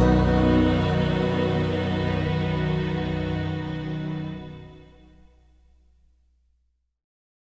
Lord.